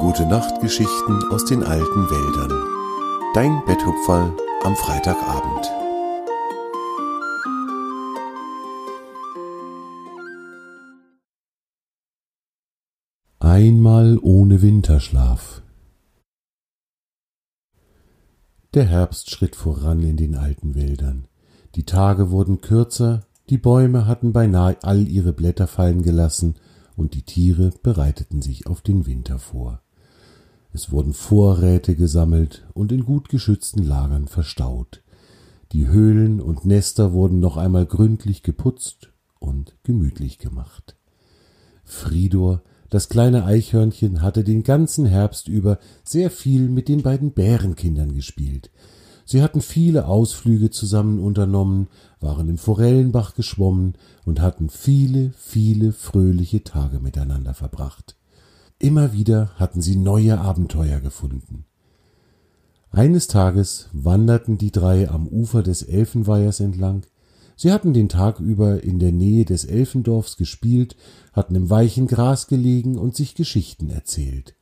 Gute Nachtgeschichten aus den alten Wäldern. Dein Betthupferl am Freitagabend. Einmal ohne Winterschlaf. Der Herbst schritt voran in den alten Wäldern. Die Tage wurden kürzer, die Bäume hatten beinahe all ihre Blätter fallen gelassen, und die Tiere bereiteten sich auf den Winter vor. Es wurden Vorräte gesammelt und in gut geschützten Lagern verstaut. Die Höhlen und Nester wurden noch einmal gründlich geputzt und gemütlich gemacht. Fridor, das kleine Eichhörnchen, hatte den ganzen Herbst über sehr viel mit den beiden Bärenkindern gespielt. Sie hatten viele Ausflüge zusammen unternommen, waren im Forellenbach geschwommen und hatten viele, viele fröhliche Tage miteinander verbracht. Immer wieder hatten sie neue Abenteuer gefunden. Eines Tages wanderten die drei am Ufer des Elfenweihers entlang. Sie hatten den Tag über in der Nähe des Elfendorfs gespielt, hatten im weichen Gras gelegen und sich Geschichten erzählt.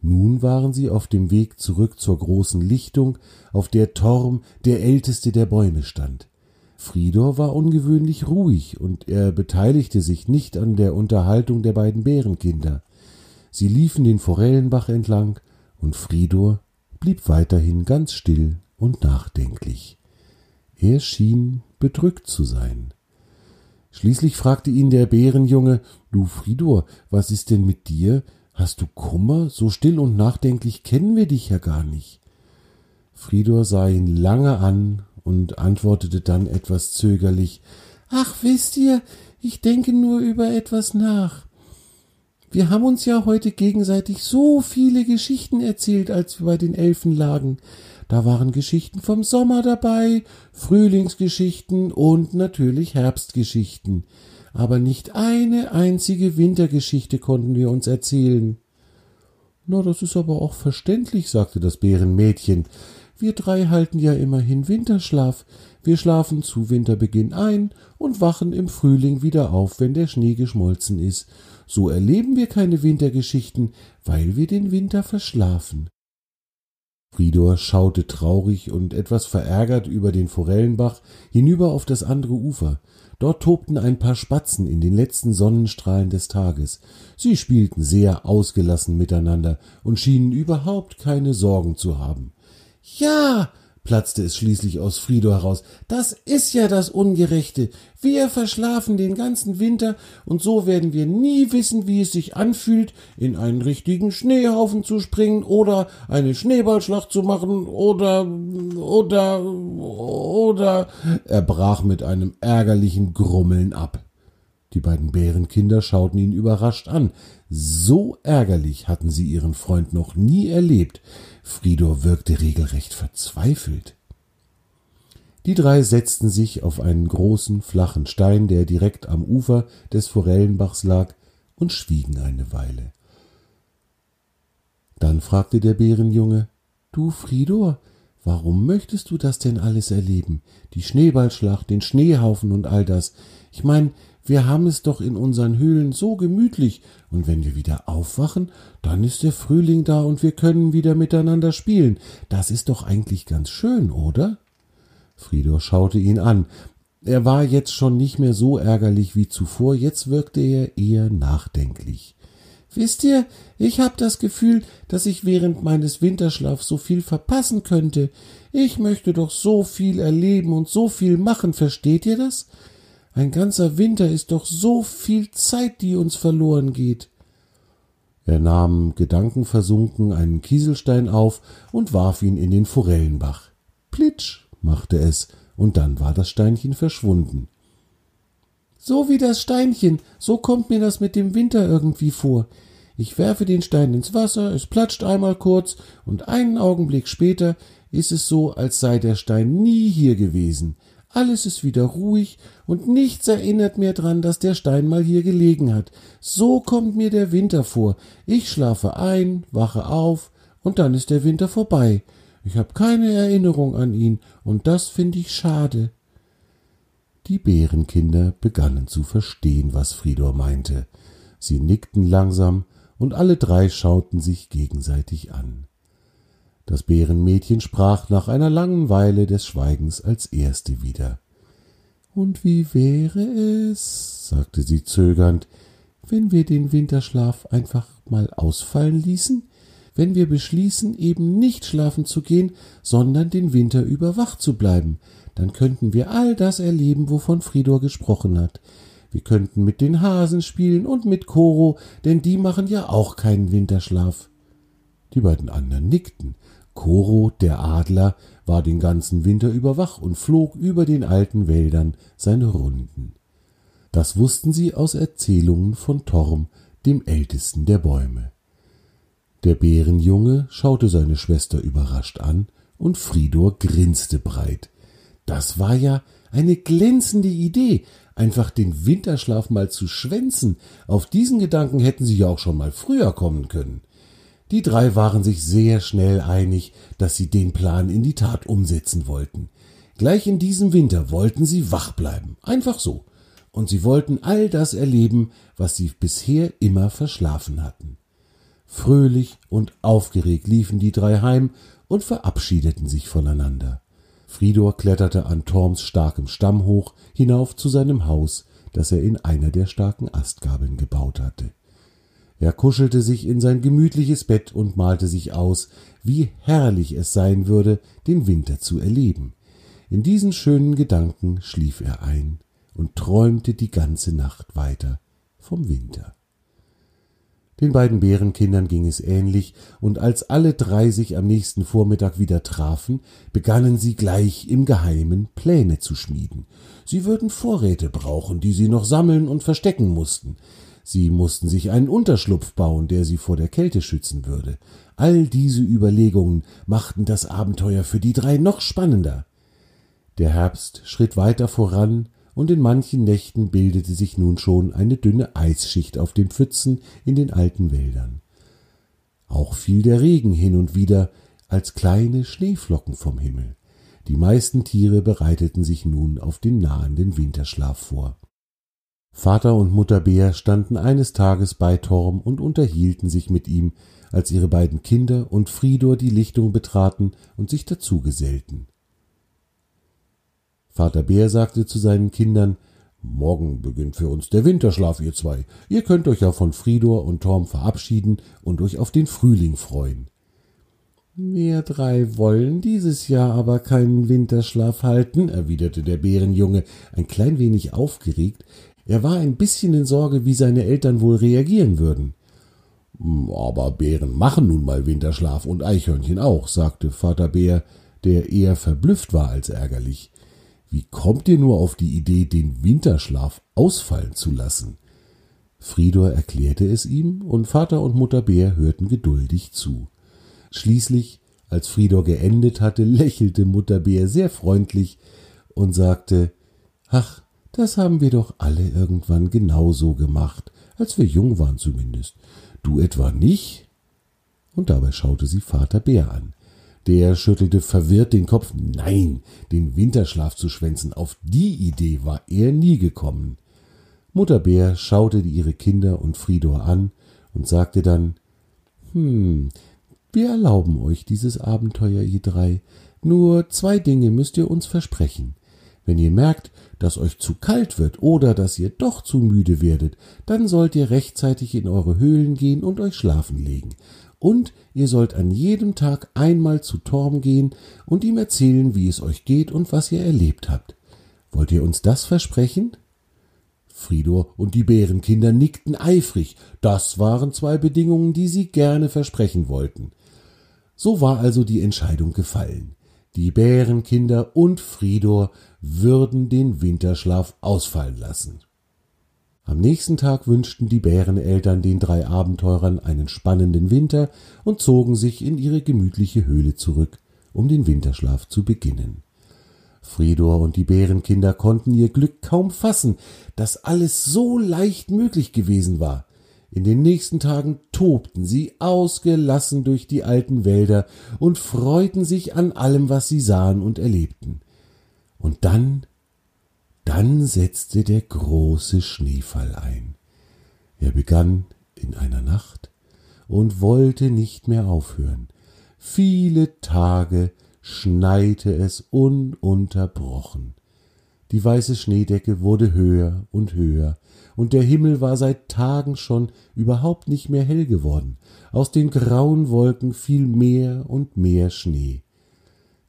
Nun waren sie auf dem Weg zurück zur großen Lichtung, auf der Torm, der älteste der Bäume, stand. Fridor war ungewöhnlich ruhig, und er beteiligte sich nicht an der Unterhaltung der beiden Bärenkinder. Sie liefen den Forellenbach entlang, und Fridor blieb weiterhin ganz still und nachdenklich. Er schien bedrückt zu sein. Schließlich fragte ihn der Bärenjunge Du Fridor, was ist denn mit dir? Hast du Kummer? So still und nachdenklich kennen wir dich ja gar nicht. Fridor sah ihn lange an und antwortete dann etwas zögerlich Ach, wisst ihr, ich denke nur über etwas nach. Wir haben uns ja heute gegenseitig so viele Geschichten erzählt, als wir bei den Elfen lagen. Da waren Geschichten vom Sommer dabei, Frühlingsgeschichten und natürlich Herbstgeschichten aber nicht eine einzige Wintergeschichte konnten wir uns erzählen. Na, das ist aber auch verständlich, sagte das Bärenmädchen. Wir drei halten ja immerhin Winterschlaf. Wir schlafen zu Winterbeginn ein und wachen im Frühling wieder auf, wenn der Schnee geschmolzen ist. So erleben wir keine Wintergeschichten, weil wir den Winter verschlafen. Fridor schaute traurig und etwas verärgert über den Forellenbach hinüber auf das andere Ufer. Dort tobten ein paar Spatzen in den letzten Sonnenstrahlen des Tages. Sie spielten sehr ausgelassen miteinander und schienen überhaupt keine Sorgen zu haben. Ja, platzte es schließlich aus Frido heraus. Das ist ja das Ungerechte. Wir verschlafen den ganzen Winter und so werden wir nie wissen, wie es sich anfühlt, in einen richtigen Schneehaufen zu springen oder eine Schneeballschlacht zu machen oder oder oder er brach mit einem ärgerlichen Grummeln ab. Die beiden Bärenkinder schauten ihn überrascht an. So ärgerlich hatten sie ihren Freund noch nie erlebt. Fridor wirkte regelrecht verzweifelt. Die drei setzten sich auf einen großen, flachen Stein, der direkt am Ufer des Forellenbachs lag, und schwiegen eine Weile. Dann fragte der Bärenjunge Du, Fridor, warum möchtest du das denn alles erleben? Die Schneeballschlacht, den Schneehaufen und all das. Ich mein, wir haben es doch in unseren Höhlen so gemütlich, und wenn wir wieder aufwachen, dann ist der Frühling da und wir können wieder miteinander spielen. Das ist doch eigentlich ganz schön, oder? Fridor schaute ihn an. Er war jetzt schon nicht mehr so ärgerlich wie zuvor, jetzt wirkte er eher nachdenklich. Wisst ihr, ich hab das Gefühl, dass ich während meines Winterschlafs so viel verpassen könnte. Ich möchte doch so viel erleben und so viel machen, versteht ihr das? Ein ganzer Winter ist doch so viel Zeit, die uns verloren geht. Er nahm gedankenversunken einen Kieselstein auf und warf ihn in den Forellenbach. Plitsch machte es, und dann war das Steinchen verschwunden. So wie das Steinchen, so kommt mir das mit dem Winter irgendwie vor. Ich werfe den Stein ins Wasser, es platscht einmal kurz, und einen Augenblick später ist es so, als sei der Stein nie hier gewesen. Alles ist wieder ruhig und nichts erinnert mehr dran, dass der Stein mal hier gelegen hat. So kommt mir der Winter vor. Ich schlafe ein, wache auf und dann ist der Winter vorbei. Ich habe keine Erinnerung an ihn und das finde ich schade. Die Bärenkinder begannen zu verstehen, was Fridor meinte. Sie nickten langsam und alle drei schauten sich gegenseitig an. Das Bärenmädchen sprach nach einer langen Weile des Schweigens als erste wieder. Und wie wäre es, sagte sie zögernd, wenn wir den Winterschlaf einfach mal ausfallen ließen? Wenn wir beschließen, eben nicht schlafen zu gehen, sondern den Winter über wach zu bleiben, dann könnten wir all das erleben, wovon Fridor gesprochen hat. Wir könnten mit den Hasen spielen und mit Koro, denn die machen ja auch keinen Winterschlaf. Die beiden anderen nickten. Koro, der Adler, war den ganzen Winter über wach und flog über den alten Wäldern seine Runden. Das wussten sie aus Erzählungen von Torm, dem ältesten der Bäume. Der Bärenjunge schaute seine Schwester überrascht an, und Fridor grinste breit. Das war ja eine glänzende Idee, einfach den Winterschlaf mal zu schwänzen. Auf diesen Gedanken hätten sie ja auch schon mal früher kommen können. Die drei waren sich sehr schnell einig, dass sie den Plan in die Tat umsetzen wollten. Gleich in diesem Winter wollten sie wach bleiben, einfach so. Und sie wollten all das erleben, was sie bisher immer verschlafen hatten. Fröhlich und aufgeregt liefen die drei heim und verabschiedeten sich voneinander. Fridor kletterte an Torms starkem Stamm hoch hinauf zu seinem Haus, das er in einer der starken Astgabeln gebaut hatte. Er kuschelte sich in sein gemütliches Bett und malte sich aus, wie herrlich es sein würde, den Winter zu erleben. In diesen schönen Gedanken schlief er ein und träumte die ganze Nacht weiter vom Winter. Den beiden Bärenkindern ging es ähnlich, und als alle drei sich am nächsten Vormittag wieder trafen, begannen sie gleich im Geheimen Pläne zu schmieden. Sie würden Vorräte brauchen, die sie noch sammeln und verstecken mussten. Sie mussten sich einen Unterschlupf bauen, der sie vor der Kälte schützen würde. All diese Überlegungen machten das Abenteuer für die drei noch spannender. Der Herbst schritt weiter voran, und in manchen Nächten bildete sich nun schon eine dünne Eisschicht auf den Pfützen in den alten Wäldern. Auch fiel der Regen hin und wieder als kleine Schneeflocken vom Himmel. Die meisten Tiere bereiteten sich nun auf den nahenden Winterschlaf vor. Vater und Mutter Bär standen eines Tages bei Torm und unterhielten sich mit ihm, als ihre beiden Kinder und Fridor die Lichtung betraten und sich dazu gesellten. Vater Bär sagte zu seinen Kindern, Morgen beginnt für uns der Winterschlaf, ihr zwei. Ihr könnt euch ja von Fridor und Torm verabschieden und euch auf den Frühling freuen. Wir drei wollen dieses Jahr aber keinen Winterschlaf halten, erwiderte der Bärenjunge, ein klein wenig aufgeregt. Er war ein bisschen in Sorge, wie seine Eltern wohl reagieren würden. Aber Bären machen nun mal Winterschlaf und Eichhörnchen auch, sagte Vater Bär, der eher verblüfft war als ärgerlich. Wie kommt ihr nur auf die Idee, den Winterschlaf ausfallen zu lassen? Fridor erklärte es ihm, und Vater und Mutter Bär hörten geduldig zu. Schließlich, als Fridor geendet hatte, lächelte Mutter Bär sehr freundlich und sagte Ach, das haben wir doch alle irgendwann genauso gemacht, als wir jung waren zumindest. Du etwa nicht? Und dabei schaute sie Vater Bär an. Der schüttelte verwirrt den Kopf. Nein, den Winterschlaf zu schwänzen, auf die Idee war er nie gekommen. Mutter Bär schaute ihre Kinder und Fridor an und sagte dann Hm, wir erlauben euch dieses Abenteuer, ihr drei. Nur zwei Dinge müsst ihr uns versprechen. Wenn ihr merkt, dass euch zu kalt wird oder dass ihr doch zu müde werdet, dann sollt ihr rechtzeitig in eure Höhlen gehen und euch schlafen legen und ihr sollt an jedem Tag einmal zu Torm gehen und ihm erzählen, wie es euch geht und was ihr erlebt habt. Wollt ihr uns das versprechen? Fridor und die Bärenkinder nickten eifrig. Das waren zwei Bedingungen, die sie gerne versprechen wollten. So war also die Entscheidung gefallen. Die Bärenkinder und Fridor würden den Winterschlaf ausfallen lassen. Am nächsten Tag wünschten die Bäreneltern den drei Abenteurern einen spannenden Winter und zogen sich in ihre gemütliche Höhle zurück, um den Winterschlaf zu beginnen. Fridor und die Bärenkinder konnten ihr Glück kaum fassen, dass alles so leicht möglich gewesen war. In den nächsten Tagen tobten sie ausgelassen durch die alten Wälder und freuten sich an allem, was sie sahen und erlebten. Und dann dann setzte der große Schneefall ein. Er begann in einer Nacht und wollte nicht mehr aufhören. Viele Tage schneite es ununterbrochen. Die weiße Schneedecke wurde höher und höher, und der Himmel war seit Tagen schon überhaupt nicht mehr hell geworden. Aus den grauen Wolken fiel mehr und mehr Schnee.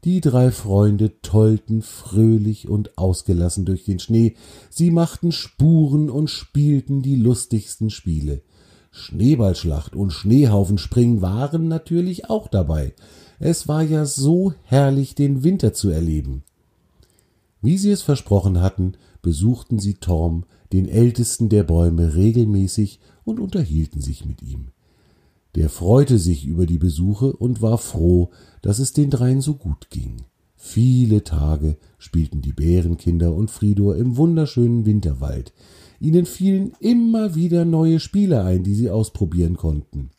Die drei Freunde tollten fröhlich und ausgelassen durch den Schnee, sie machten Spuren und spielten die lustigsten Spiele. Schneeballschlacht und Schneehaufenspringen waren natürlich auch dabei. Es war ja so herrlich, den Winter zu erleben. Wie sie es versprochen hatten, besuchten sie Torm, den ältesten der Bäume, regelmäßig und unterhielten sich mit ihm. Der freute sich über die Besuche und war froh, dass es den dreien so gut ging. Viele Tage spielten die Bärenkinder und Fridor im wunderschönen Winterwald. Ihnen fielen immer wieder neue Spiele ein, die sie ausprobieren konnten.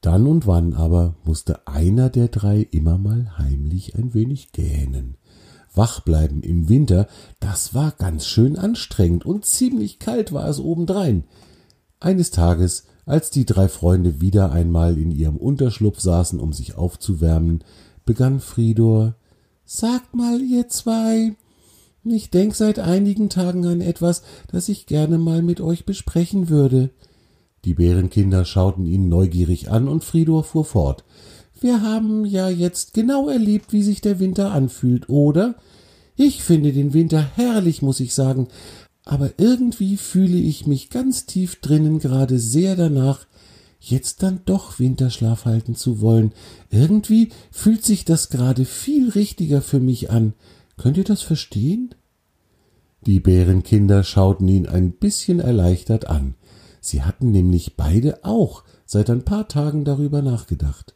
Dann und wann aber musste einer der drei immer mal heimlich ein wenig gähnen. Wach bleiben im Winter, das war ganz schön anstrengend und ziemlich kalt war es obendrein. Eines Tages, als die drei Freunde wieder einmal in ihrem Unterschlupf saßen, um sich aufzuwärmen, begann Fridor Sagt mal, ihr zwei, ich denk seit einigen Tagen an etwas, das ich gerne mal mit euch besprechen würde. Die Bärenkinder schauten ihn neugierig an, und Fridor fuhr fort. Wir haben ja jetzt genau erlebt, wie sich der Winter anfühlt, oder? Ich finde den Winter herrlich, muss ich sagen, aber irgendwie fühle ich mich ganz tief drinnen gerade sehr danach, jetzt dann doch Winterschlaf halten zu wollen. Irgendwie fühlt sich das gerade viel richtiger für mich an. Könnt ihr das verstehen? Die Bärenkinder schauten ihn ein bisschen erleichtert an. Sie hatten nämlich beide auch seit ein paar Tagen darüber nachgedacht.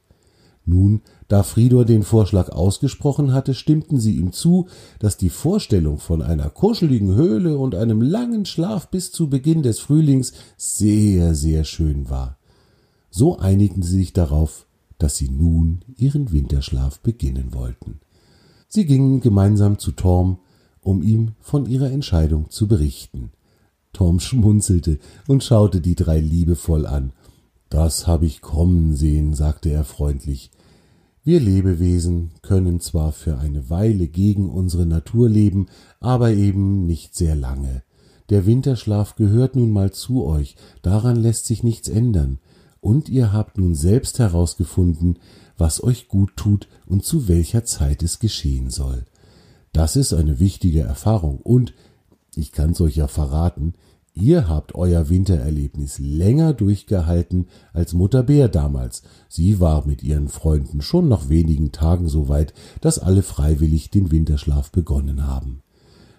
Nun, da Fridor den Vorschlag ausgesprochen hatte, stimmten sie ihm zu, dass die Vorstellung von einer kuscheligen Höhle und einem langen Schlaf bis zu Beginn des Frühlings sehr, sehr schön war. So einigten sie sich darauf, dass sie nun ihren Winterschlaf beginnen wollten. Sie gingen gemeinsam zu Torm, um ihm von ihrer Entscheidung zu berichten. Torm schmunzelte und schaute die drei liebevoll an. Das hab ich kommen sehen, sagte er freundlich. Wir Lebewesen können zwar für eine Weile gegen unsere Natur leben, aber eben nicht sehr lange. Der Winterschlaf gehört nun mal zu euch, daran lässt sich nichts ändern, und ihr habt nun selbst herausgefunden, was euch gut tut und zu welcher Zeit es geschehen soll. Das ist eine wichtige Erfahrung, und ich kann's euch ja verraten, Ihr habt euer Wintererlebnis länger durchgehalten als Mutter Bär damals. Sie war mit ihren Freunden schon nach wenigen Tagen so weit, dass alle freiwillig den Winterschlaf begonnen haben.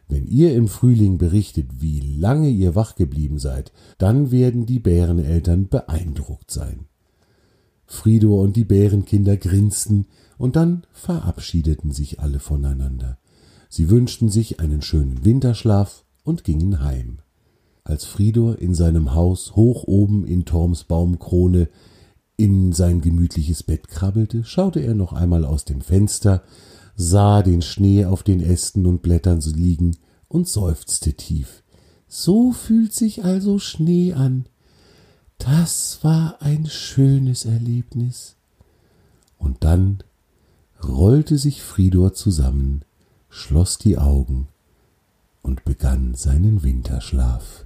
Wenn ihr im Frühling berichtet, wie lange ihr wach geblieben seid, dann werden die Bäreneltern beeindruckt sein. Fridor und die Bärenkinder grinsten, und dann verabschiedeten sich alle voneinander. Sie wünschten sich einen schönen Winterschlaf und gingen heim. Als Fridor in seinem Haus hoch oben in Torms Baumkrone in sein gemütliches Bett krabbelte, schaute er noch einmal aus dem Fenster, sah den Schnee auf den Ästen und Blättern liegen und seufzte tief. So fühlt sich also Schnee an. Das war ein schönes Erlebnis. Und dann rollte sich Fridor zusammen, schloss die Augen und begann seinen Winterschlaf.